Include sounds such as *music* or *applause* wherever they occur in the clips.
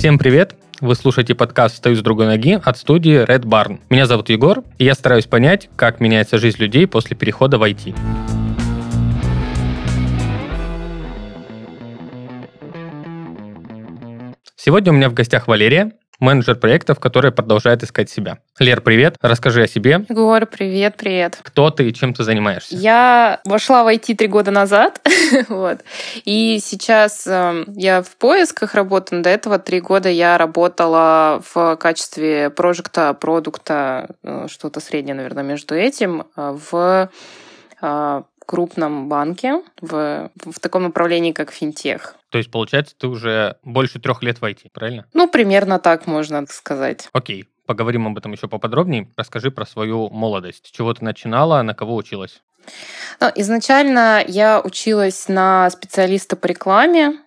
Всем привет! Вы слушаете подкаст «Встаю с другой ноги» от студии Red Barn. Меня зовут Егор, и я стараюсь понять, как меняется жизнь людей после перехода в IT. Сегодня у меня в гостях Валерия, менеджер проектов, который продолжает искать себя. Лер, привет. Расскажи о себе. Егор, привет, привет. Кто ты и чем ты занимаешься? Я вошла в IT три года назад, *laughs* вот. И сейчас э, я в поисках работаю. До этого три года я работала в качестве прожекта, продукта, э, что-то среднее, наверное, между этим, э, в э, крупном банке в, в таком направлении, как финтех. То есть, получается, ты уже больше трех лет в IT, правильно? Ну, примерно так можно сказать. Окей, поговорим об этом еще поподробнее. Расскажи про свою молодость. С чего ты начинала, на кого училась? Ну, изначально я училась на специалиста по рекламе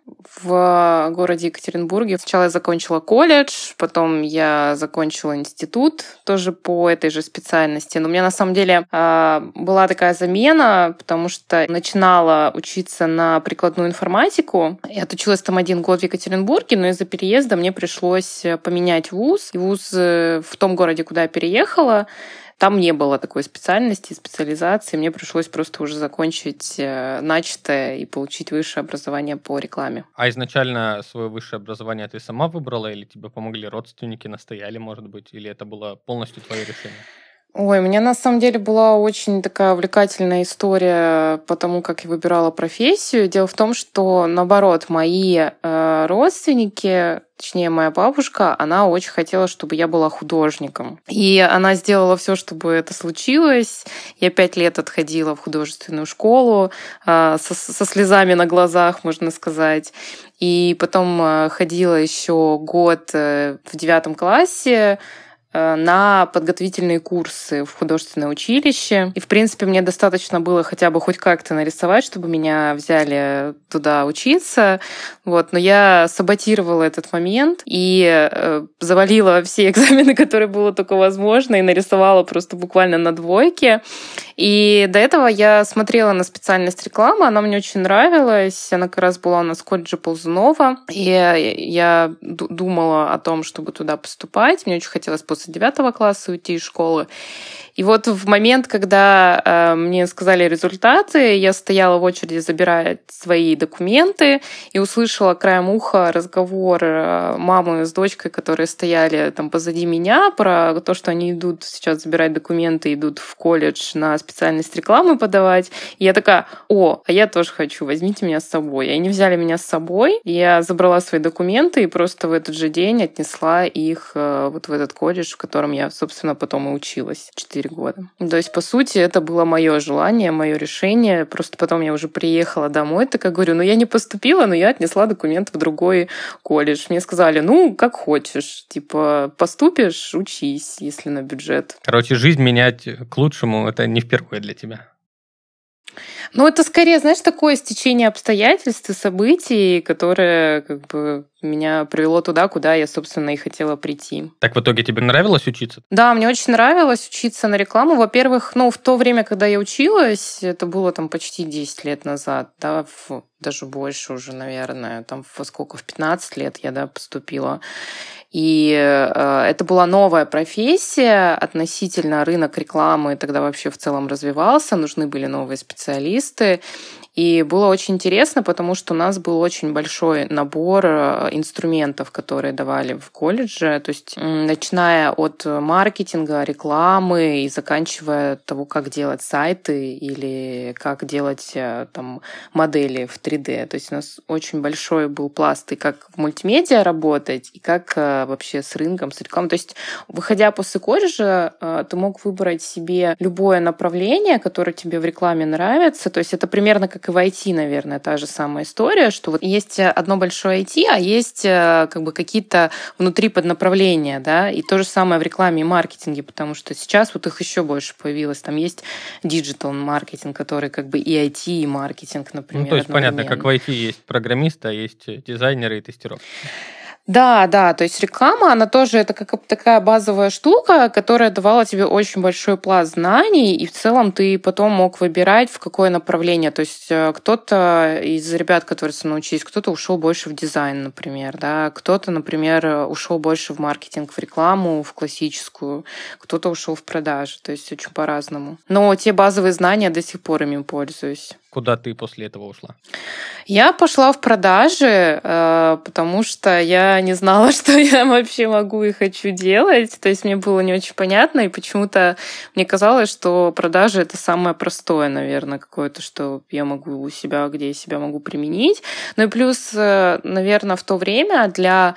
в городе Екатеринбурге. Сначала я закончила колледж, потом я закончила институт тоже по этой же специальности. Но у меня на самом деле а, была такая замена, потому что начинала учиться на прикладную информатику. Я отучилась там один год в Екатеринбурге, но из-за переезда мне пришлось поменять вуз. И вуз э, в том городе, куда я переехала, там не было такой специальности, специализации. Мне пришлось просто уже закончить э, начатое и получить высшее образование по рекламе. А изначально свое высшее образование ты сама выбрала или тебе помогли родственники, настояли, может быть, или это было полностью твое решение? Ой, у меня на самом деле была очень такая увлекательная история по тому, как я выбирала профессию. Дело в том, что наоборот, мои э, родственники, точнее моя бабушка, она очень хотела, чтобы я была художником. И она сделала все, чтобы это случилось. Я пять лет отходила в художественную школу э, со, со слезами на глазах, можно сказать. И потом э, ходила еще год э, в девятом классе на подготовительные курсы в художественное училище. И, в принципе, мне достаточно было хотя бы хоть как-то нарисовать, чтобы меня взяли туда учиться. Вот. Но я саботировала этот момент и э, завалила все *laughs* экзамены, которые было только возможно, и нарисовала просто буквально на двойке. И до этого я смотрела на специальность рекламы, она мне очень нравилась. Она как раз была у нас в колледже Ползунова. И я думала о том, чтобы туда поступать. Мне очень хотелось после девятого класса уйти из школы. И вот в момент, когда э, мне сказали результаты, я стояла в очереди забирая свои документы и услышала краем уха разговор э, мамы с дочкой, которые стояли там позади меня, про то, что они идут сейчас забирать документы, идут в колледж на специальность рекламы подавать. И я такая, о, а я тоже хочу, возьмите меня с собой. И они взяли меня с собой, я забрала свои документы и просто в этот же день отнесла их э, вот в этот колледж, в котором я, собственно, потом и училась. Четыре 4 года. То есть, по сути, это было мое желание, мое решение. Просто потом я уже приехала домой, так я говорю, ну я не поступила, но я отнесла документ в другой колледж. Мне сказали, ну, как хочешь. Типа, поступишь, учись, если на бюджет. Короче, жизнь менять к лучшему, это не впервые для тебя. Ну, это скорее, знаешь, такое стечение обстоятельств и событий, которое как бы меня привело туда, куда я, собственно, и хотела прийти. Так в итоге тебе нравилось учиться? Да, мне очень нравилось учиться на рекламу. Во-первых, ну, в то время, когда я училась, это было там почти 10 лет назад, да, в, даже больше уже, наверное, там во сколько, в 15 лет я, да, поступила. И э, это была новая профессия относительно рынок рекламы тогда вообще в целом развивался, нужны были новые специалисты. И было очень интересно, потому что у нас был очень большой набор э, инструментов, которые давали в колледже. То есть начиная от маркетинга, рекламы и заканчивая того, как делать сайты или как делать э, там модели в 3D. То есть у нас очень большой был пласт и как в мультимедиа работать, и как э, вообще с рынком, с рекламой. То есть, выходя после колледжа, ты мог выбрать себе любое направление, которое тебе в рекламе нравится. То есть это примерно как как и в IT, наверное, та же самая история, что вот есть одно большое IT, а есть э, как бы какие-то внутри поднаправления, да, и то же самое в рекламе и маркетинге, потому что сейчас вот их еще больше появилось. Там есть digital маркетинг, который как бы и IT, и маркетинг, например. Ну, то есть понятно, как в IT есть программисты, а есть дизайнеры и тестировщики. Да, да, то есть реклама, она тоже это как такая базовая штука, которая давала тебе очень большой пласт знаний, и в целом ты потом мог выбирать, в какое направление. То есть э, кто-то из ребят, которые учились, кто-то ушел больше в дизайн, например, да, кто-то, например, ушел больше в маркетинг, в рекламу, в классическую, кто-то ушел в продажи, то есть очень по-разному. Но те базовые знания до сих пор ими пользуюсь. Куда ты после этого ушла? Я пошла в продажи, э, потому что я не знала, *laughs* что я вообще могу и хочу делать. То есть мне было не очень понятно, и почему-то мне казалось, что продажи это самое простое, наверное, какое-то, что я могу у себя, где я себя могу применить. Ну и плюс, э, наверное, в то время для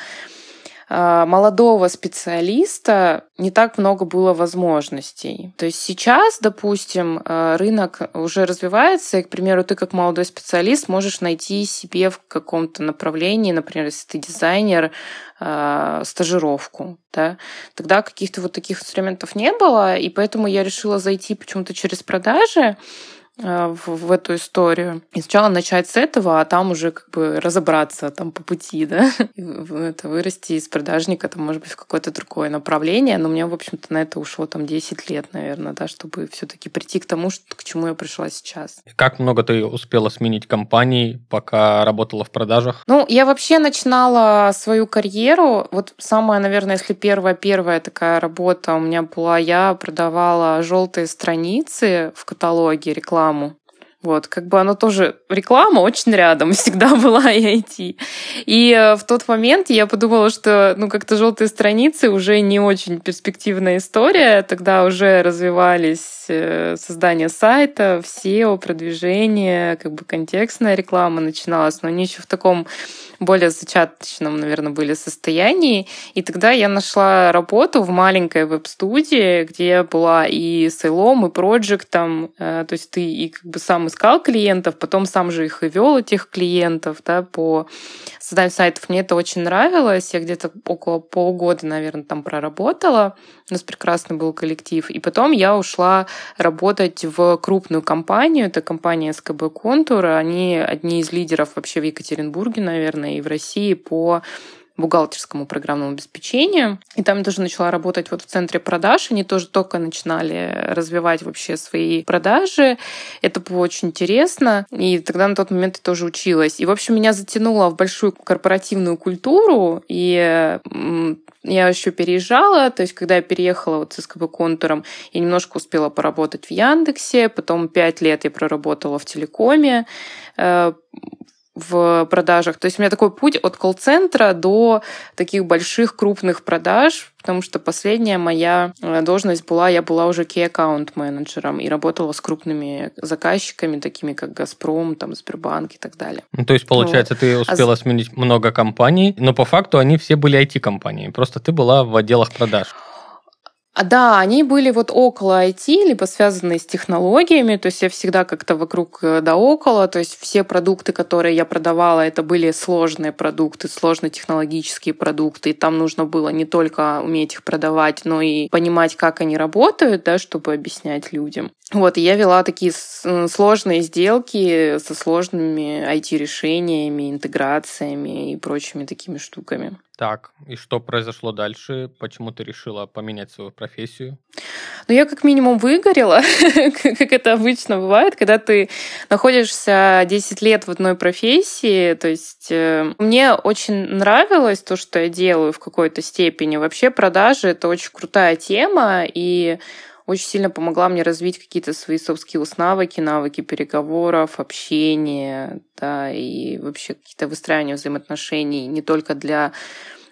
молодого специалиста не так много было возможностей. То есть сейчас, допустим, а, рынок уже развивается, и, к примеру, ты как молодой специалист можешь найти себе в каком-то направлении, например, если ты дизайнер, а, стажировку. Да? Тогда каких-то вот таких инструментов не было, и поэтому я решила зайти почему-то через продажи, в, в эту историю. И сначала начать с этого, а там уже как бы разобраться там по пути, да, *laughs* это вырасти из продажника, там, может быть, в какое-то другое направление. Но у меня, в общем-то, на это ушло там 10 лет, наверное, да, чтобы все таки прийти к тому, что, к чему я пришла сейчас. Как много ты успела сменить компаний, пока работала в продажах? Ну, я вообще начинала свою карьеру. Вот самая, наверное, если первая-первая такая работа у меня была, я продавала желтые страницы в каталоге рекламы рекламу. Вот, как бы оно тоже реклама очень рядом *laughs* всегда была и IT. И э, в тот момент я подумала, что ну как-то желтые страницы уже не очень перспективная история. Тогда уже развивались э, создание сайта, SEO, продвижение, как бы контекстная реклама начиналась, но они еще в таком более зачаточном, наверное, были состоянии. И тогда я нашла работу в маленькой веб-студии, где была и сейлом, и проектом. Э, то есть ты и как бы сам искал клиентов, потом сам же их и вел, этих клиентов, да, по созданию сайтов. Мне это очень нравилось. Я где-то около полугода, наверное, там проработала. У нас прекрасный был коллектив. И потом я ушла работать в крупную компанию. Это компания СКБ Контур. Они одни из лидеров вообще в Екатеринбурге, наверное, и в России по бухгалтерскому программному обеспечению. И там я тоже начала работать вот в центре продаж. Они тоже только начинали развивать вообще свои продажи. Это было очень интересно. И тогда на тот момент я тоже училась. И, в общем, меня затянуло в большую корпоративную культуру. И я еще переезжала, то есть когда я переехала вот с СКБ контуром, я немножко успела поработать в Яндексе, потом пять лет я проработала в телекоме, э, в продажах. То есть у меня такой путь от колл-центра до таких больших крупных продаж, потому что последняя моя э, должность была, я была уже key аккаунт менеджером и работала с крупными заказчиками, такими как Газпром, там, Сбербанк и так далее. Ну, то есть, получается, вот. ты а успела а... сменить много компаний, но по факту они все были IT-компании, просто ты была в отделах продаж. А да, они были вот около IT, либо связанные с технологиями, то есть я всегда как-то вокруг э, да около, то есть все продукты, которые я продавала, это были сложные продукты, сложно технологические продукты, и там нужно было не только уметь их продавать, но и понимать, как они работают, да, чтобы объяснять людям. Вот, и я вела такие сложные сделки со сложными IT-решениями, интеграциями и прочими такими штуками. Так, и что произошло дальше? Почему ты решила поменять свою профессию? Ну, я как минимум выгорела, *laughs* как это обычно бывает, когда ты находишься 10 лет в одной профессии. То есть э, мне очень нравилось то, что я делаю в какой-то степени. Вообще продажи — это очень крутая тема, и очень сильно помогла мне развить какие-то свои skills, навыки, навыки переговоров, общения, да, и вообще какие-то выстраивания взаимоотношений не только для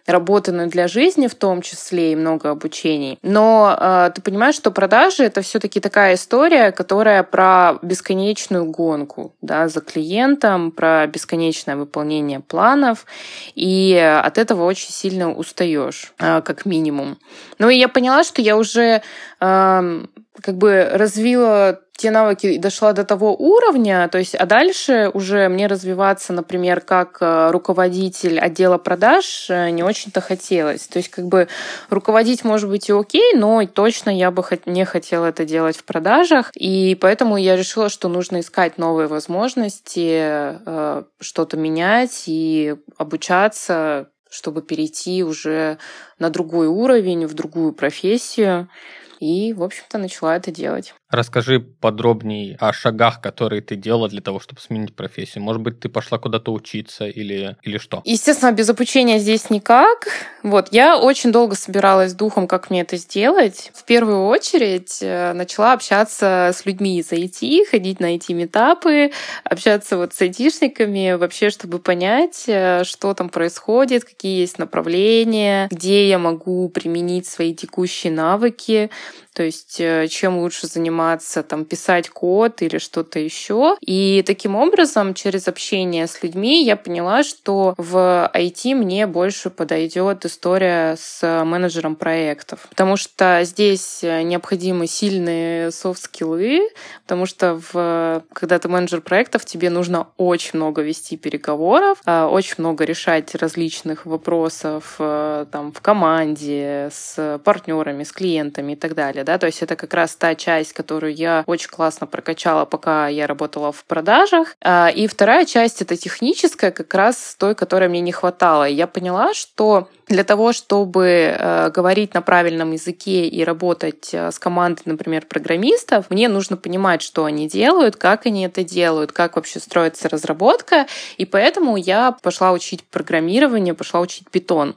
и для жизни в том числе, и много обучений. Но э, ты понимаешь, что продажи это все-таки такая история, которая про бесконечную гонку да, за клиентом, про бесконечное выполнение планов, и от этого очень сильно устаешь, э, как минимум. Ну и я поняла, что я уже э, как бы развила те навыки и дошла до того уровня, то есть, а дальше уже мне развиваться, например, как э, руководитель отдела продаж э, не очень-то хотелось. То есть, как бы руководить может быть и окей, но точно я бы не хотела это делать в продажах, и поэтому я решила, что нужно искать новые возможности, э, что-то менять и обучаться чтобы перейти уже на другой уровень, в другую профессию. И, в общем-то, начала это делать. Расскажи подробнее о шагах, которые ты делала для того, чтобы сменить профессию. Может быть, ты пошла куда-то учиться или, или что? Естественно, без обучения здесь никак. Вот, я очень долго собиралась духом, как мне это сделать. В первую очередь э, начала общаться с людьми из IT, ходить на IT-метапы, общаться вот с айтишниками, вообще, чтобы понять, э, что там происходит, какие есть направления, где я могу применить свои текущие навыки. То есть э, чем лучше заниматься, там, писать код или что-то еще. И таким образом, через общение с людьми я поняла, что в IT мне больше подойдет история с менеджером проектов. Потому что здесь э, необходимы сильные софт-скиллы, потому что в, когда ты менеджер проектов, тебе нужно очень много вести переговоров, э, очень много решать различных вопросов там, в команде, с партнерами, с клиентами и так далее да, то есть это как раз та часть, которую я очень классно прокачала, пока я работала в продажах. А, и вторая часть — это техническая, как раз той, которой мне не хватало. Я поняла, что для того, чтобы э, говорить на правильном языке и работать э, с командой, например, программистов, мне нужно понимать, что они делают, как они это делают, как вообще строится разработка. И поэтому я пошла учить программирование, пошла учить питон.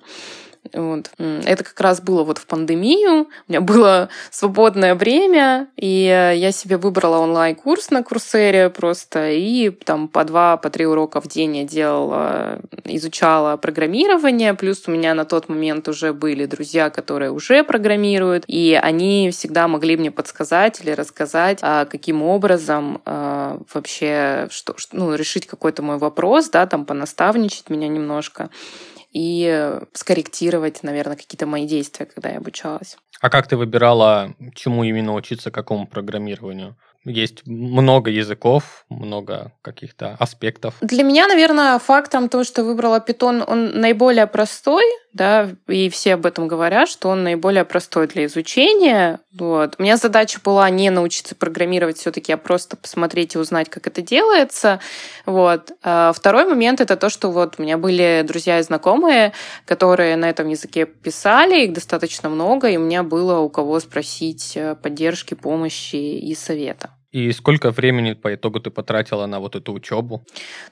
Вот. Это как раз было вот в пандемию. У меня было свободное время, и я себе выбрала онлайн-курс на Курсере просто, и там по два, по три урока в день я делала, изучала программирование, плюс у меня на тот момент уже были друзья, которые уже программируют, и они всегда могли мне подсказать или рассказать, а каким образом а, вообще что, ну, решить какой-то мой вопрос, да, там понаставничать меня немножко и скорректировать, наверное, какие-то мои действия, когда я обучалась. А как ты выбирала, чему именно учиться, какому программированию? Есть много языков, много каких-то аспектов. Для меня, наверное, фактором того, что выбрала Python, он наиболее простой, да, и все об этом говорят, что он наиболее простой для изучения. Вот. У меня задача была не научиться программировать все-таки, а просто посмотреть и узнать, как это делается. Вот. А второй момент — это то, что вот у меня были друзья и знакомые, которые на этом языке писали, их достаточно много, и у меня было у кого спросить э, поддержки, помощи и совета. И сколько времени по итогу ты потратила на вот эту учебу?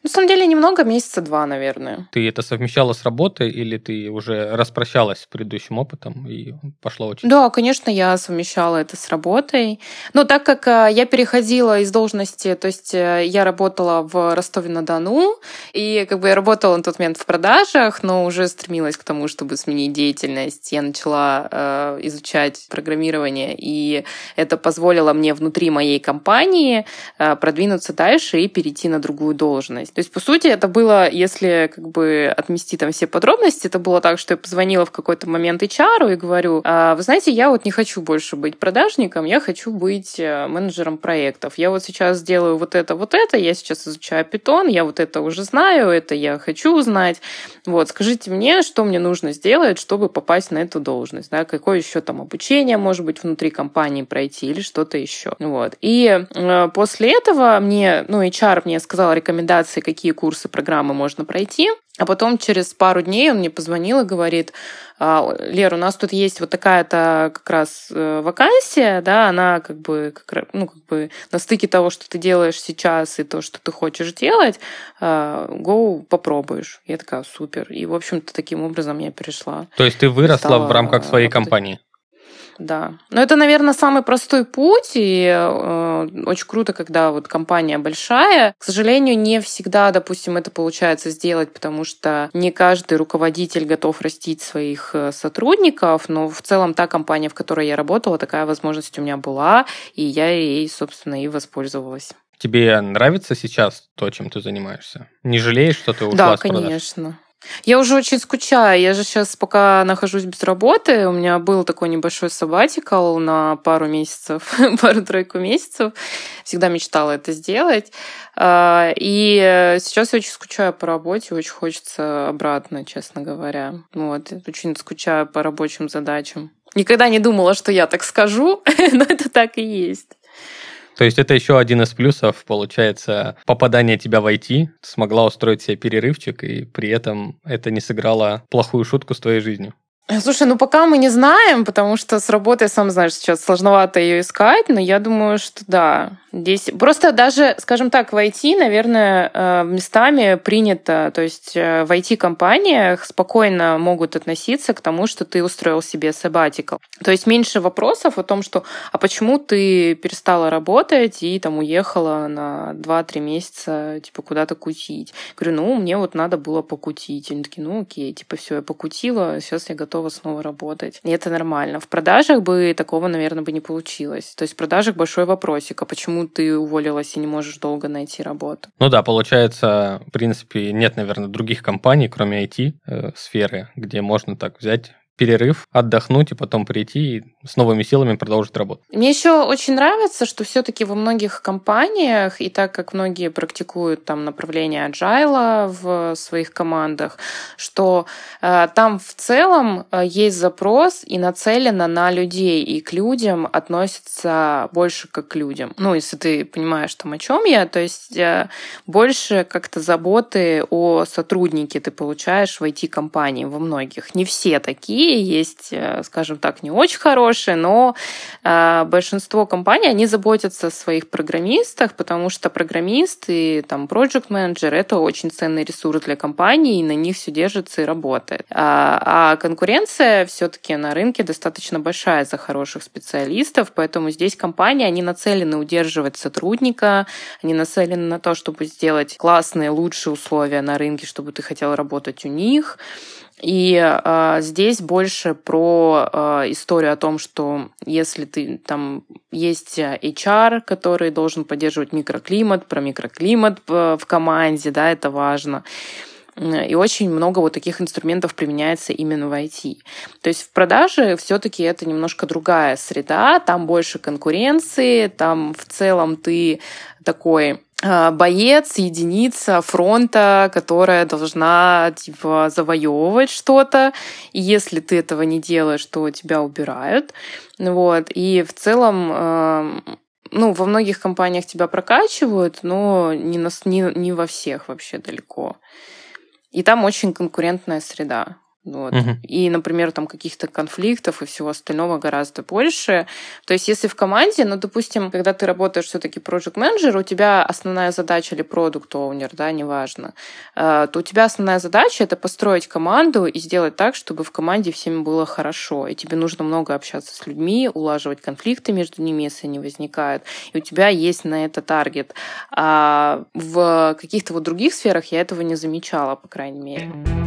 На самом деле немного, месяца два, наверное. Ты это совмещала с работой или ты уже распрощалась с предыдущим опытом и пошла учиться? Да, конечно, я совмещала это с работой. Но так как э, я переходила из должности, то есть э, я работала в Ростове-на-Дону, и как бы я работала на тот момент в продажах, но уже стремилась к тому, чтобы сменить деятельность. Я начала э, изучать программирование, и это позволило мне внутри моей компании компании э, продвинуться дальше и перейти на другую должность. То есть, по сути, это было, если как бы отмести там все подробности, это было так, что я позвонила в какой-то момент HR и говорю, «А, вы знаете, я вот не хочу больше быть продажником, я хочу быть э, менеджером проектов. Я вот сейчас делаю вот это, вот это, я сейчас изучаю питон, я вот это уже знаю, это я хочу узнать. Вот, скажите мне, что мне нужно сделать, чтобы попасть на эту должность, да, какое еще там обучение, может быть, внутри компании пройти или что-то еще. Вот. И Э, после этого мне, ну, HR мне сказал рекомендации, какие курсы, программы можно пройти. А потом через пару дней он мне позвонил и говорит, «А, Лер, у нас тут есть вот такая-то как раз э, вакансия, да, она как бы, как, ну, как бы на стыке того, что ты делаешь сейчас и то, что ты хочешь делать, go попробуешь. Я такая, супер. И, в общем-то, таким образом я перешла. То есть ты выросла в рамках своей работать. компании? Да. Но это, наверное, самый простой путь, и э, очень круто, когда вот компания большая. К сожалению, не всегда, допустим, это получается сделать, потому что не каждый руководитель готов растить своих э, сотрудников, но в целом та компания, в которой я работала, такая возможность у меня была, и я ей, собственно, и воспользовалась. Тебе нравится сейчас то, чем ты занимаешься? Не жалеешь, что ты ушла да, с продаж? конечно. Я уже очень скучаю. Я же сейчас пока нахожусь без работы. У меня был такой небольшой сабатикал на пару месяцев, *laughs* пару-тройку месяцев. Всегда мечтала это сделать. А, и сейчас я очень скучаю по работе, очень хочется обратно, честно говоря. Вот. Очень скучаю по рабочим задачам. Никогда не думала, что я так скажу, *laughs* но это так и есть. То есть это еще один из плюсов, получается, попадания тебя в IT. Смогла устроить себе перерывчик, и при этом это не сыграло плохую шутку с твоей жизнью. Слушай, ну пока мы не знаем, потому что с работой, сам знаешь, сейчас сложновато ее искать, но я думаю, что да. Здесь просто даже, скажем так, в IT, наверное, э, местами принято, то есть э, в IT-компаниях спокойно могут относиться к тому, что ты устроил себе sabbatical. То есть меньше вопросов о том, что а почему ты перестала работать и там уехала на 2-3 месяца типа куда-то кутить. Говорю, ну, мне вот надо было покутить. Они такие, ну окей, типа все, я покутила, сейчас я готова снова работать. И это нормально. В продажах бы такого, наверное, бы не получилось. То есть в продажах большой вопросик, а почему ты уволилась и не можешь долго найти работу. Ну да, получается, в принципе, нет, наверное, других компаний, кроме IT-сферы, э, где можно так взять перерыв, отдохнуть и потом прийти и с новыми силами продолжить работу. Мне еще очень нравится, что все-таки во многих компаниях, и так как многие практикуют там направление agile в своих командах, что э, там в целом э, есть запрос и нацелено на людей, и к людям относятся больше как к людям. Ну, если ты понимаешь там о чем я, то есть э, больше как-то заботы о сотруднике ты получаешь в IT-компании во многих. Не все такие, есть, э, скажем так, не очень хорошие, хорошие, но э, большинство компаний, они заботятся о своих программистах, потому что программисты, там, project менеджер это очень ценный ресурс для компании, и на них все держится и работает. А, а конкуренция все-таки на рынке достаточно большая за хороших специалистов, поэтому здесь компании, они нацелены удерживать сотрудника, они нацелены на то, чтобы сделать классные, лучшие условия на рынке, чтобы ты хотел работать у них. И э, здесь больше про э, историю о том, что если ты там есть HR, который должен поддерживать микроклимат, про микроклимат в команде, да, это важно. И очень много вот таких инструментов применяется именно в IT. То есть в продаже все-таки это немножко другая среда, там больше конкуренции, там в целом ты такой а, боец, единица фронта, которая должна типа завоевывать что-то. И если ты этого не делаешь, то тебя убирают. Вот. И в целом ну, во многих компаниях тебя прокачивают, но не, на, не, не во всех вообще далеко. И там очень конкурентная среда. Вот. Угу. И, например, там каких-то конфликтов и всего остального гораздо больше. То есть, если в команде, ну, допустим, когда ты работаешь все-таки project менеджер у тебя основная задача или продукт оунер да, неважно, э, то у тебя основная задача это построить команду и сделать так, чтобы в команде всем было хорошо. И тебе нужно много общаться с людьми, улаживать конфликты между ними, если они возникают. И у тебя есть на это таргет. А в каких-то вот других сферах я этого не замечала, по крайней мере.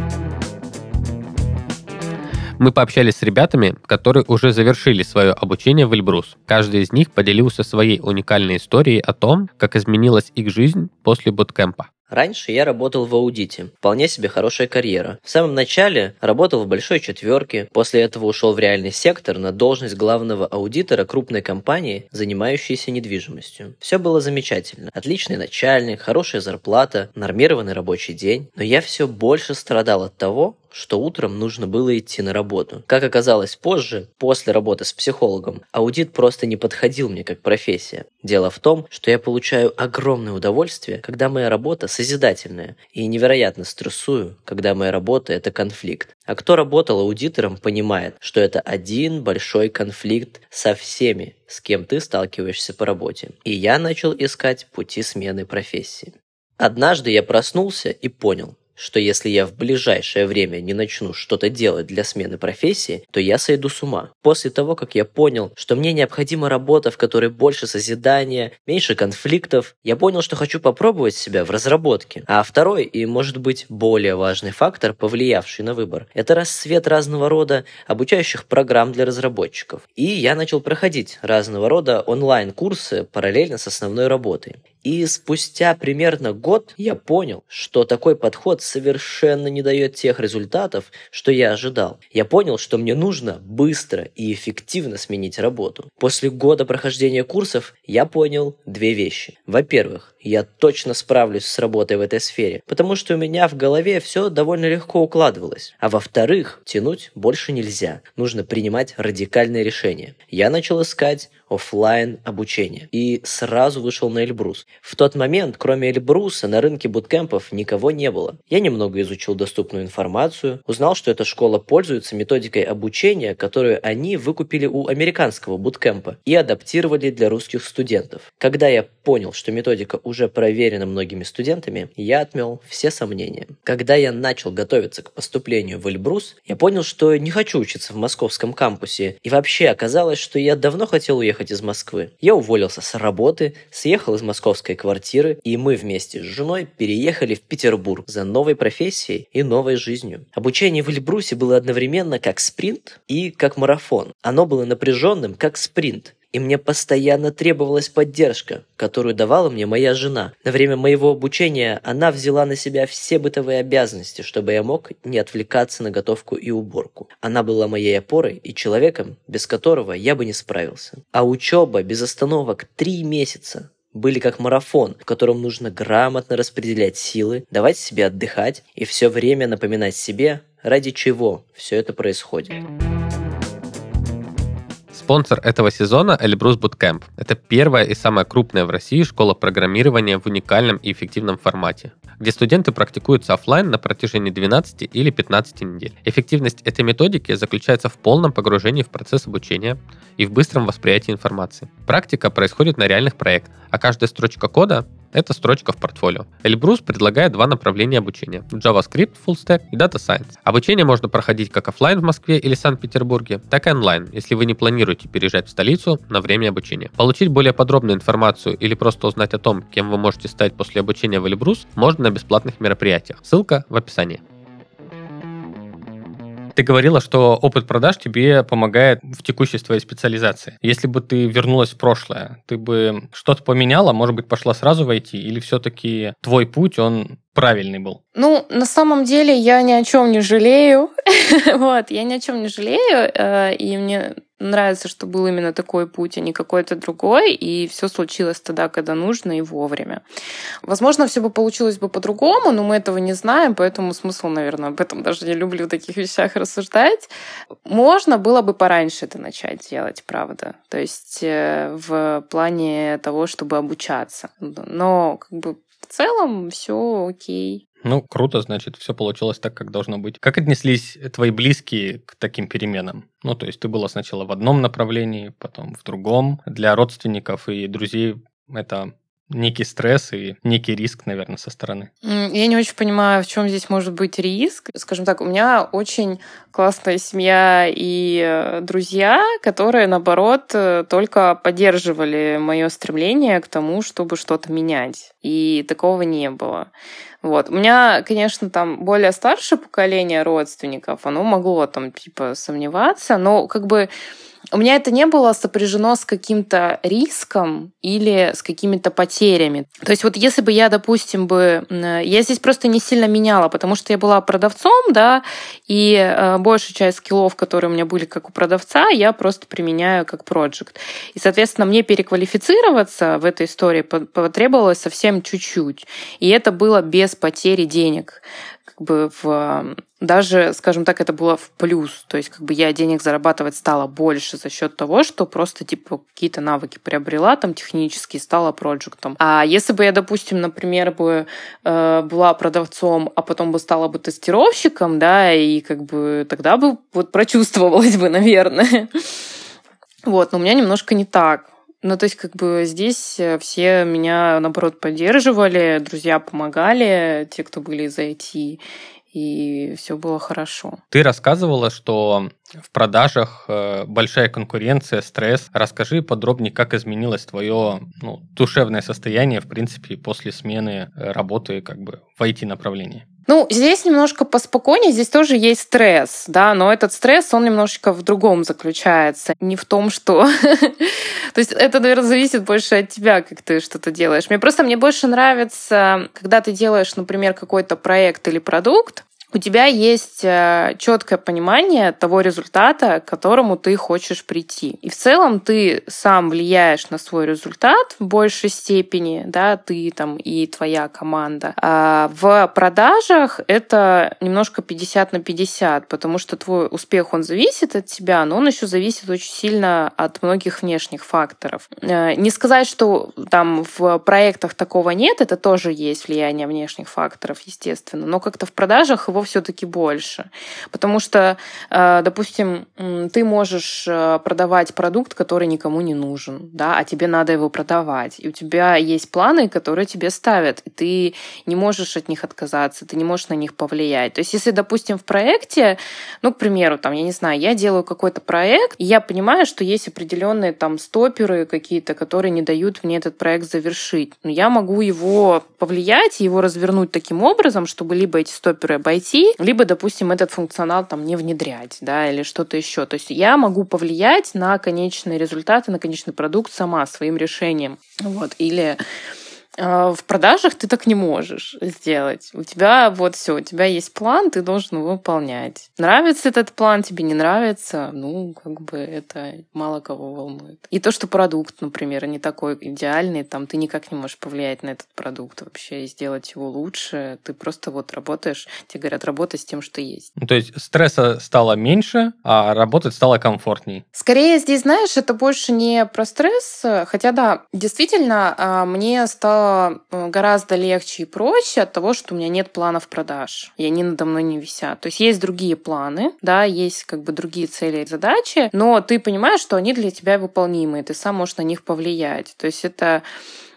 Мы пообщались с ребятами, которые уже завершили свое обучение в Эльбрус. Каждый из них поделился своей уникальной историей о том, как изменилась их жизнь после буткемпа. Раньше я работал в аудите. Вполне себе хорошая карьера. В самом начале работал в большой четверке, после этого ушел в реальный сектор на должность главного аудитора крупной компании, занимающейся недвижимостью. Все было замечательно. Отличный начальник, хорошая зарплата, нормированный рабочий день. Но я все больше страдал от того, что утром нужно было идти на работу. Как оказалось позже, после работы с психологом, аудит просто не подходил мне как профессия. Дело в том, что я получаю огромное удовольствие, когда моя работа созидательная, и невероятно стрессую, когда моя работа – это конфликт. А кто работал аудитором, понимает, что это один большой конфликт со всеми, с кем ты сталкиваешься по работе. И я начал искать пути смены профессии. Однажды я проснулся и понял, что если я в ближайшее время не начну что-то делать для смены профессии, то я сойду с ума. После того, как я понял, что мне необходима работа, в которой больше созидания, меньше конфликтов, я понял, что хочу попробовать себя в разработке. А второй и, может быть, более важный фактор, повлиявший на выбор, это расцвет разного рода обучающих программ для разработчиков. И я начал проходить разного рода онлайн-курсы параллельно с основной работой. И спустя примерно год я понял, что такой подход совершенно не дает тех результатов, что я ожидал. Я понял, что мне нужно быстро и эффективно сменить работу. После года прохождения курсов я понял две вещи. Во-первых, я точно справлюсь с работой в этой сфере, потому что у меня в голове все довольно легко укладывалось. А во-вторых, тянуть больше нельзя. Нужно принимать радикальные решения. Я начал искать офлайн обучение и сразу вышел на Эльбрус. В тот момент, кроме Эльбруса, на рынке буткемпов никого не было. Я немного изучил доступную информацию, узнал, что эта школа пользуется методикой обучения, которую они выкупили у американского буткемпа и адаптировали для русских студентов. Когда я понял, что методика уже проверена многими студентами, я отмел все сомнения. Когда я начал готовиться к поступлению в Эльбрус, я понял, что не хочу учиться в московском кампусе, и вообще оказалось, что я давно хотел уехать из Москвы. Я уволился с работы, съехал из московской квартиры, и мы вместе с женой переехали в Петербург за новой профессией и новой жизнью. Обучение в Эльбрусе было одновременно как спринт и как марафон. Оно было напряженным, как спринт, и мне постоянно требовалась поддержка, которую давала мне моя жена. На время моего обучения она взяла на себя все бытовые обязанности, чтобы я мог не отвлекаться на готовку и уборку. Она была моей опорой и человеком, без которого я бы не справился. А учеба без остановок три месяца были как марафон, в котором нужно грамотно распределять силы, давать себе отдыхать и все время напоминать себе, ради чего все это происходит. Спонсор этого сезона – Эльбрус Bootcamp. Это первая и самая крупная в России школа программирования в уникальном и эффективном формате, где студенты практикуются офлайн на протяжении 12 или 15 недель. Эффективность этой методики заключается в полном погружении в процесс обучения и в быстром восприятии информации. Практика происходит на реальных проектах, а каждая строчка кода это строчка в портфолио. Эльбрус предлагает два направления обучения – JavaScript, Full Stack и Data Science. Обучение можно проходить как офлайн в Москве или Санкт-Петербурге, так и онлайн, если вы не планируете переезжать в столицу на время обучения. Получить более подробную информацию или просто узнать о том, кем вы можете стать после обучения в Эльбрус, можно на бесплатных мероприятиях. Ссылка в описании. Ты говорила, что опыт продаж тебе помогает в текущей твоей специализации. Если бы ты вернулась в прошлое, ты бы что-то поменяла, может быть, пошла сразу в IT, или все-таки твой путь, он правильный был? Ну, на самом деле я ни о чем не жалею. *laughs* вот, я ни о чем не жалею, э, и мне нравится, что был именно такой путь, а не какой-то другой, и все случилось тогда, когда нужно и вовремя. Возможно, все бы получилось бы по-другому, но мы этого не знаем, поэтому смысл, наверное, об этом даже не люблю в таких вещах рассуждать. Можно было бы пораньше это начать делать, правда. То есть э, в плане того, чтобы обучаться. Но как бы в целом все окей. Ну, круто, значит, все получилось так, как должно быть. Как отнеслись твои близкие к таким переменам? Ну, то есть ты была сначала в одном направлении, потом в другом. Для родственников и друзей это некий стресс и некий риск, наверное, со стороны. Я не очень понимаю, в чем здесь может быть риск. Скажем так, у меня очень классная семья и э, друзья, которые, наоборот, э, только поддерживали мое стремление к тому, чтобы что-то менять. И такого не было. Вот. У меня, конечно, там более старшее поколение родственников, оно могло там, типа, сомневаться, но как бы у меня это не было сопряжено с каким-то риском или с какими-то потерями. То есть вот если бы я, допустим, бы... Я здесь просто не сильно меняла, потому что я была продавцом, да, и э, большая часть скиллов, которые у меня были как у продавца, я просто применяю как проект. И, соответственно, мне переквалифицироваться в этой истории потребовалось совсем чуть-чуть. И это было без потери денег как бы в даже, скажем так, это было в плюс. То есть как бы я денег зарабатывать стала больше за счет того, что просто типа какие-то навыки приобрела там технические, стала проектом. А если бы я, допустим, например, бы э, была продавцом, а потом бы стала бы тестировщиком, да, и как бы тогда бы вот прочувствовалась бы, наверное. *laughs* Вот, но у меня немножко не так. Ну, то есть, как бы здесь э, все меня, наоборот, поддерживали, друзья помогали, те, кто были из IT, и все было хорошо. Ты рассказывала, что в продажах э, большая конкуренция, стресс. Расскажи подробнее, как изменилось твое ну, душевное состояние, в принципе, после смены э, работы как бы в IT-направлении. Ну, здесь немножко поспокойнее, здесь тоже есть стресс, да, но этот стресс, он немножечко в другом заключается. Не в том, что... *laughs* То есть это, наверное, зависит больше от тебя, как ты что-то делаешь. Мне просто, мне больше нравится, когда ты делаешь, например, какой-то проект или продукт, у тебя есть э, четкое понимание того результата, к которому ты хочешь прийти. И в целом ты сам влияешь на свой результат в большей степени, да, ты там и твоя команда. А в продажах это немножко 50 на 50, потому что твой успех, он зависит от тебя, но он еще зависит очень сильно от многих внешних факторов. Э, не сказать, что там в проектах такого нет, это тоже есть влияние внешних факторов, естественно, но как-то в продажах его его все-таки больше. Потому что, э, допустим, ты можешь э, продавать продукт, который никому не нужен, да, а тебе надо его продавать. И у тебя есть планы, которые тебе ставят, и ты не можешь от них отказаться, ты не можешь на них повлиять. То есть, если, допустим, в проекте, ну, к примеру, там, я не знаю, я делаю какой-то проект, и я понимаю, что есть определенные там стоперы какие-то, которые не дают мне этот проект завершить. Но я могу его повлиять, его развернуть таким образом, чтобы либо эти стоперы обойти, уйти, либо, допустим, этот функционал там не внедрять, да, или что-то еще. То есть я могу повлиять на конечные результаты, на конечный продукт сама своим решением. Вот. Или в продажах ты так не можешь сделать. У тебя вот все, у тебя есть план, ты должен его выполнять. Нравится этот план, тебе не нравится, ну, как бы это мало кого волнует. И то, что продукт, например, не такой идеальный, там ты никак не можешь повлиять на этот продукт вообще и сделать его лучше. Ты просто вот работаешь, тебе говорят, работай с тем, что есть. Ну, то есть стресса стало меньше, а работать стало комфортней. Скорее здесь, знаешь, это больше не про стресс, хотя да, действительно, а, мне стало Э, гораздо легче и проще от того, что у меня нет планов продаж, и они надо мной не висят. То есть есть другие планы, да, есть как бы другие цели и задачи, но ты понимаешь, что они для тебя выполнимы, и ты сам можешь на них повлиять. То есть это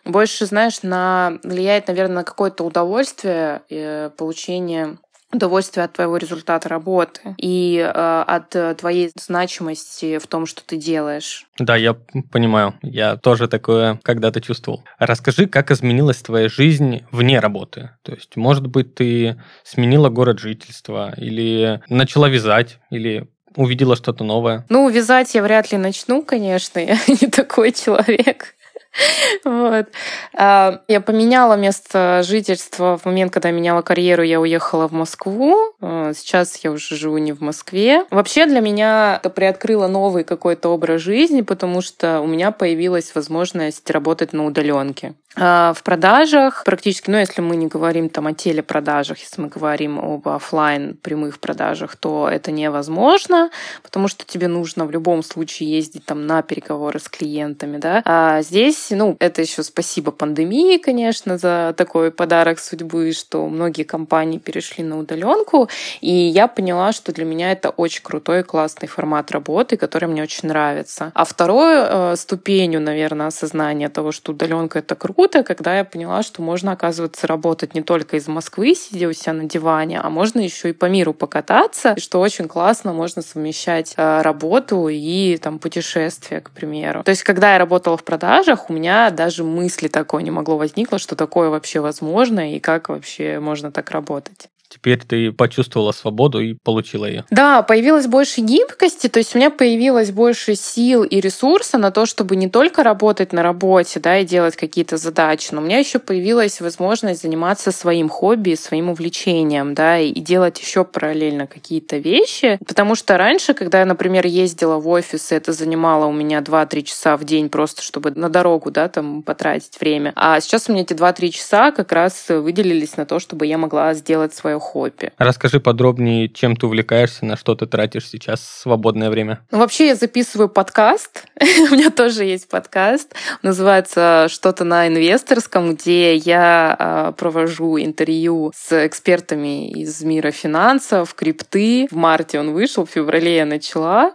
больше, знаешь, на влияет, наверное, на какое-то удовольствие э, получение удовольствие от твоего результата работы и э, от твоей значимости в том, что ты делаешь. Да, я понимаю. Я тоже такое когда-то чувствовал. Расскажи, как изменилась твоя жизнь вне работы? То есть, может быть, ты сменила город жительства или начала вязать, или увидела что-то новое? Ну, вязать я вряд ли начну, конечно. *laughs* Я не такой человек. *laughs* Вот. А, я поменяла место жительства в момент, когда я меняла карьеру, я уехала в Москву. А, сейчас я уже живу не в Москве. Вообще для меня это приоткрыло новый какой-то образ жизни, потому что у меня появилась возможность работать на удаленке. А, в продажах практически, ну, если мы не говорим там о телепродажах, если мы говорим об офлайн прямых продажах, то это невозможно, потому что тебе нужно в любом случае ездить там на переговоры с клиентами, да. А здесь, ну, это еще спасибо пандемии, конечно, за такой подарок судьбы, что многие компании перешли на удаленку, и я поняла, что для меня это очень крутой, классный формат работы, который мне очень нравится. А второй э, ступенью, наверное, осознания того, что удаленка это круто, круто, когда я поняла, что можно, оказывается, работать не только из Москвы, сидя у себя на диване, а можно еще и по миру покататься, и что очень классно можно совмещать э, работу и там путешествия, к примеру. То есть, когда я работала в продажах, у меня даже мысли такой не могло возникло, что такое вообще возможно и как вообще можно так работать теперь ты почувствовала свободу и получила ее. Да, появилось больше гибкости, то есть у меня появилось больше сил и ресурса на то, чтобы не только работать на работе, да, и делать какие-то задачи, но у меня еще появилась возможность заниматься своим хобби, своим увлечением, да, и делать еще параллельно какие-то вещи, потому что раньше, когда я, например, ездила в офис, это занимало у меня 2-3 часа в день просто, чтобы на дорогу, да, там потратить время, а сейчас у меня эти 2-3 часа как раз выделились на то, чтобы я могла сделать свое хобби. Расскажи подробнее, чем ты увлекаешься, на что ты тратишь сейчас свободное время. Ну, вообще я записываю подкаст. *laughs* У меня тоже есть подкаст. Называется «Что-то на инвесторском», где я а, провожу интервью с экспертами из мира финансов, крипты. В марте он вышел, в феврале я начала.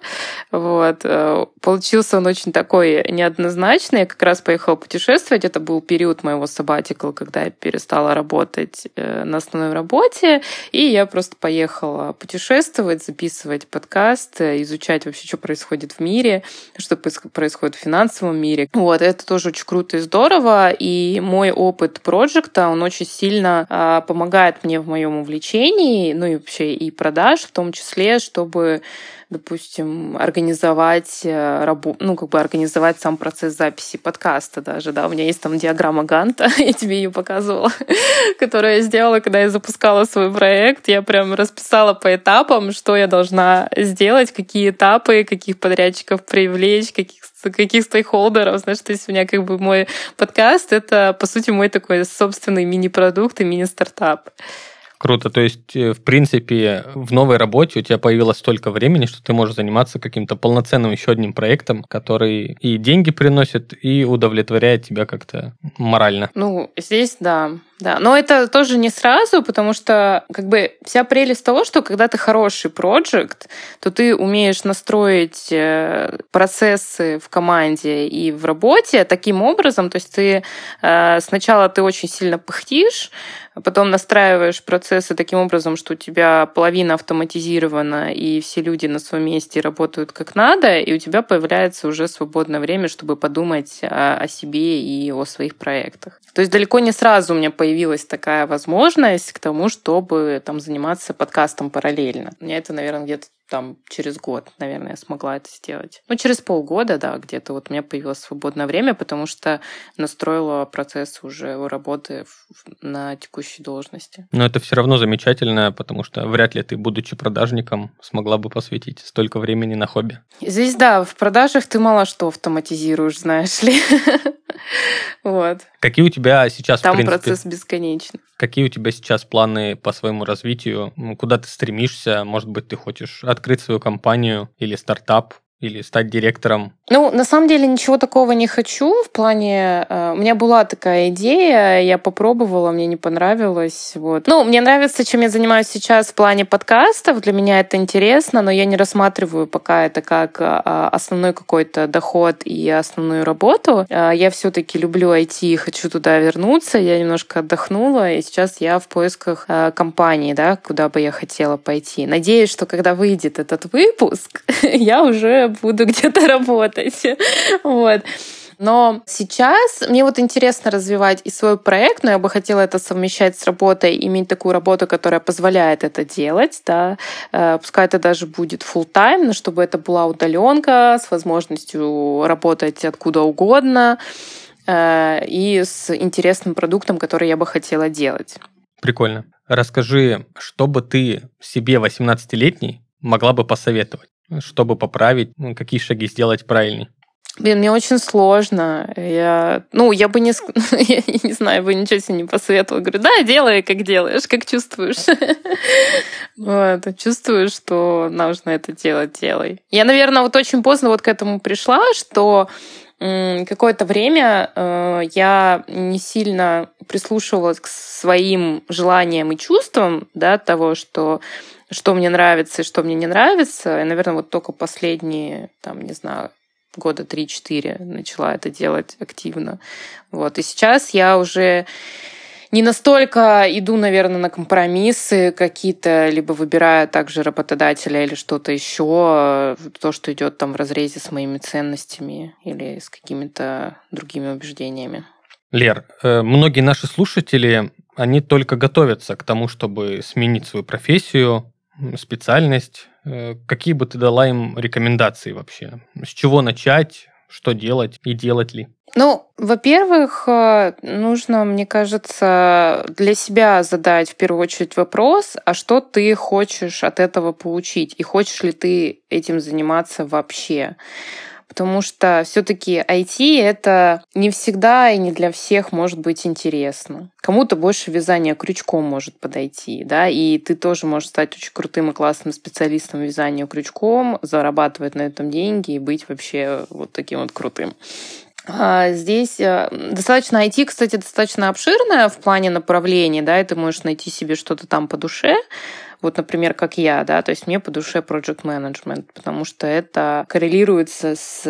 Вот. Э, получился он очень такой неоднозначный. Я как раз поехала путешествовать. Это был период моего сабатикла, когда я перестала работать э, на основной работе. И я просто поехала путешествовать, записывать подкаст, изучать вообще, что происходит в мире, что происходит в финансовом мире. Вот, это тоже очень круто и здорово, и мой опыт проекта, он очень сильно а, помогает мне в моем увлечении, ну и вообще и продаж в том числе, чтобы допустим, организовать э, работу, ну, как бы организовать сам процесс записи подкаста даже, да, у меня есть там диаграмма Ганта, *laughs* я тебе ее показывала, *laughs* которую я сделала, когда я запускала свой проект, я прям расписала по этапам, что я должна сделать, какие этапы, каких подрядчиков привлечь, каких каких стейкхолдеров, знаешь, то есть у меня как бы мой подкаст — это, по сути, мой такой собственный мини-продукт и мини-стартап. Круто. То есть, э, в принципе, в новой работе у тебя появилось столько времени, что ты можешь заниматься каким-то полноценным еще одним проектом, который и деньги приносит, и удовлетворяет тебя как-то морально. Ну, здесь да. Да, но это тоже не сразу, потому что как бы вся прелесть того, что когда ты хороший проект, то ты умеешь настроить э, процессы в команде и в работе таким образом, то есть ты э, сначала ты очень сильно пыхтишь, а потом настраиваешь процессы таким образом, что у тебя половина автоматизирована, и все люди на своем месте работают как надо, и у тебя появляется уже свободное время, чтобы подумать о, себе и о своих проектах. То есть далеко не сразу у меня появилась такая возможность к тому, чтобы там заниматься подкастом параллельно. У меня это, наверное, где-то там через год, наверное, я смогла это сделать. Ну, через полгода, да, где-то вот у меня появилось свободное время, потому что настроила процесс уже работы на текущей должности. Но это все равно замечательно, потому что вряд ли ты, будучи продажником, смогла бы посвятить столько времени на хобби. Здесь, да, в продажах ты мало что автоматизируешь, знаешь ли. *laughs* Вот. Какие у тебя сейчас, Там процесс бесконечный. Какие у тебя сейчас планы по своему развитию? Куда ты стремишься? Может быть, ты хочешь открыть свою компанию или стартап? или стать директором? Ну, на самом деле ничего такого не хочу. В плане, э, у меня была такая идея, я попробовала, мне не понравилось. Вот. Ну, мне нравится, чем я занимаюсь сейчас в плане подкастов. Для меня это интересно, но я не рассматриваю пока это как а, основной какой-то доход и основную работу. А, я все-таки люблю IT, хочу туда вернуться. Я немножко отдохнула, и сейчас я в поисках компании, да, куда бы я хотела пойти. Надеюсь, что когда выйдет этот выпуск, *laughs* я уже буду где-то работать. *laughs* Вот. Но сейчас мне вот интересно развивать и свой проект, но я бы хотела это совмещать с работой, иметь такую работу, которая позволяет это делать, да, э, пускай это даже будет full time, но чтобы это была удаленка с возможностью работать откуда угодно э, и с интересным продуктом, который я бы хотела делать. Прикольно. Расскажи, что бы ты себе 18-летней могла бы посоветовать? Чтобы поправить, ну, какие шаги сделать правильнее? Блин, мне очень сложно. Я, ну, я бы не, *laughs* я не знаю, бы ничего себе не посоветовала. Говорю, да, делай, как делаешь, как чувствуешь. *laughs* вот, чувствую, что нужно это делать, делай. Я, наверное, вот очень поздно вот к этому пришла, что какое-то время э, я не сильно прислушивалась к своим желаниям и чувствам, да, того, что что мне нравится и что мне не нравится. И, наверное, вот только последние, там, не знаю, года 3-4 начала это делать активно. Вот. И сейчас я уже не настолько иду, наверное, на компромиссы какие-то, либо выбираю также работодателя или что-то еще, то, что идет там в разрезе с моими ценностями или с какими-то другими убеждениями. Лер, э, многие наши слушатели, они только готовятся к тому, чтобы сменить свою профессию, специальность, э, какие бы ты дала им рекомендации вообще? С чего начать, что делать и делать ли? Ну, во-первых, э, нужно, мне кажется, для себя задать в первую очередь вопрос, а что ты хочешь от этого получить, и хочешь ли ты этим заниматься вообще потому что все-таки IT это не всегда и не для всех может быть интересно. Кому-то больше вязание крючком может подойти, да, и ты тоже можешь стать очень крутым и классным специалистом вязания крючком, зарабатывать на этом деньги и быть вообще вот таким вот крутым. А здесь э, достаточно IT, кстати, достаточно обширная в плане направлений, да, и ты можешь найти себе что-то там по душе, вот, например, как я, да, то есть мне по душе project management, потому что это коррелируется с,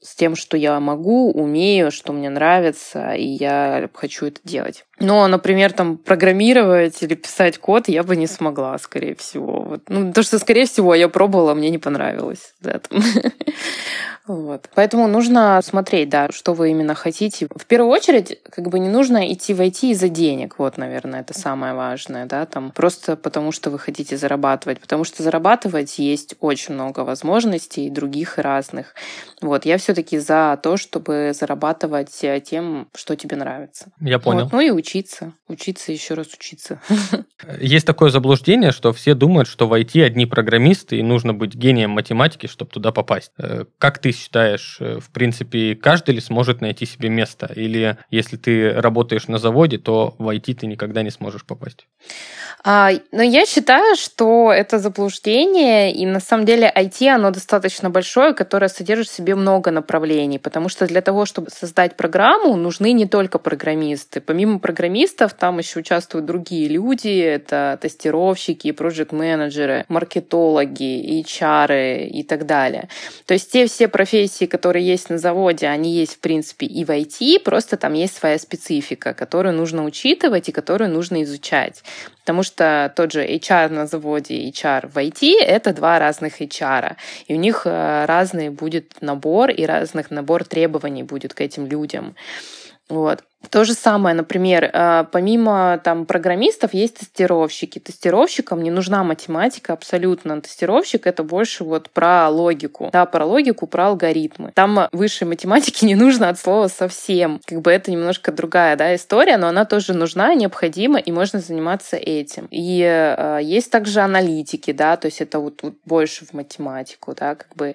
с тем, что я могу, умею, что мне нравится, и я хочу это делать. Но, например, там программировать или писать код я бы не смогла, скорее всего. Вот. Ну, то, что, скорее всего, я пробовала, мне не понравилось. Да, *laughs* Вот. Поэтому нужно смотреть, да, что вы именно хотите. В первую очередь, как бы не нужно идти в IT из-за денег. Вот, наверное, это самое важное, да, там просто потому, что вы хотите зарабатывать. Потому что зарабатывать есть очень много возможностей, других и разных. Вот, я все-таки за то, чтобы зарабатывать э, тем, что тебе нравится. Я понял. Вот. Ну и учиться. Учиться, еще раз учиться. Есть такое заблуждение, что все думают, что в IT одни программисты, и нужно быть гением математики, чтобы туда попасть. Э, как ты считаешь, э, в принципе, каждый ли сможет найти себе место? Или если ты работаешь на заводе, то в IT ты никогда не сможешь попасть? А, но я считаю, что это заблуждение, и на самом деле IT, оно достаточно большое, которое содержит в себе много направлений, потому что для того, чтобы создать программу, нужны не только программисты. Помимо программистов, там еще участвуют другие люди, это тестировщики, проект-менеджеры, маркетологи, HR и так далее. То есть те все профессии, которые есть на заводе, они есть, в принципе, и в IT, просто там есть своя специфика, которую нужно учитывать и которую нужно изучать. Потому что тот же HR на заводе и HR в IT — это два разных HR. И у них э, разный будет набор и разных набор требований будет к этим людям. Вот. То же самое, например, э, помимо там программистов есть тестировщики. Тестировщикам не нужна математика абсолютно. Тестировщик это больше вот про логику. Да, про логику, про алгоритмы. Там высшей математики *laughs* не нужно от слова совсем. Как бы это немножко другая да, история, но она тоже нужна, необходима, и можно заниматься этим. И э, есть также аналитики, да, то есть это вот, вот больше в математику, да, как бы.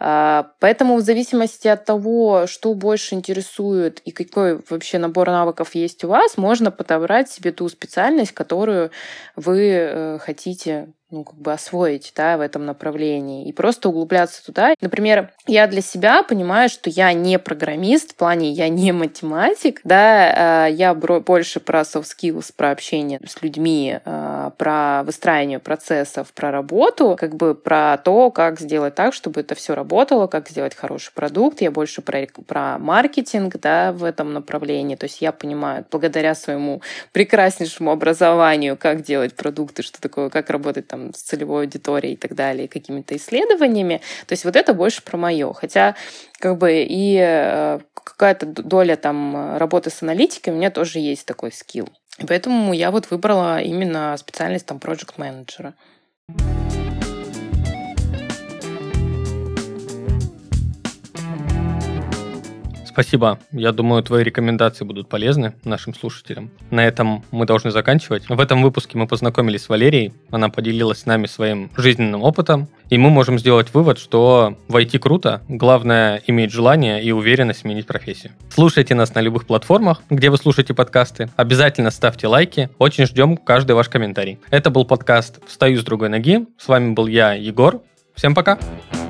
Э, поэтому в зависимости от того, что больше интересует и какой вообще набор навыков есть у вас, можно подобрать себе ту специальность, которую вы э, хотите ну, как бы освоить, да, в этом направлении и просто углубляться туда. Например, я для себя понимаю, что я не программист, в плане я не математик, да, э, я больше про soft skills, про общение с людьми, э, про выстраивание процессов, про работу, как бы про то, как сделать так, чтобы это все работало, как сделать хороший продукт. Я больше про, про маркетинг, да, в этом направлении. То есть я понимаю, благодаря своему прекраснейшему образованию, как делать продукты, что такое, как работать там с целевой аудиторией и так далее, какими-то исследованиями. То есть вот это больше про мое. Хотя как бы и э, какая-то доля там работы с аналитикой у меня тоже есть такой скилл. Поэтому я вот выбрала именно специальность там проект менеджера. Спасибо. Я думаю, твои рекомендации будут полезны нашим слушателям. На этом мы должны заканчивать. В этом выпуске мы познакомились с Валерией. Она поделилась с нами своим жизненным опытом. И мы можем сделать вывод, что войти круто. Главное иметь желание и уверенность сменить профессию. Слушайте нас на любых платформах, где вы слушаете подкасты. Обязательно ставьте лайки. Очень ждем каждый ваш комментарий. Это был подкаст «Встаю с другой ноги». С вами был я, Егор. Всем пока! Пока.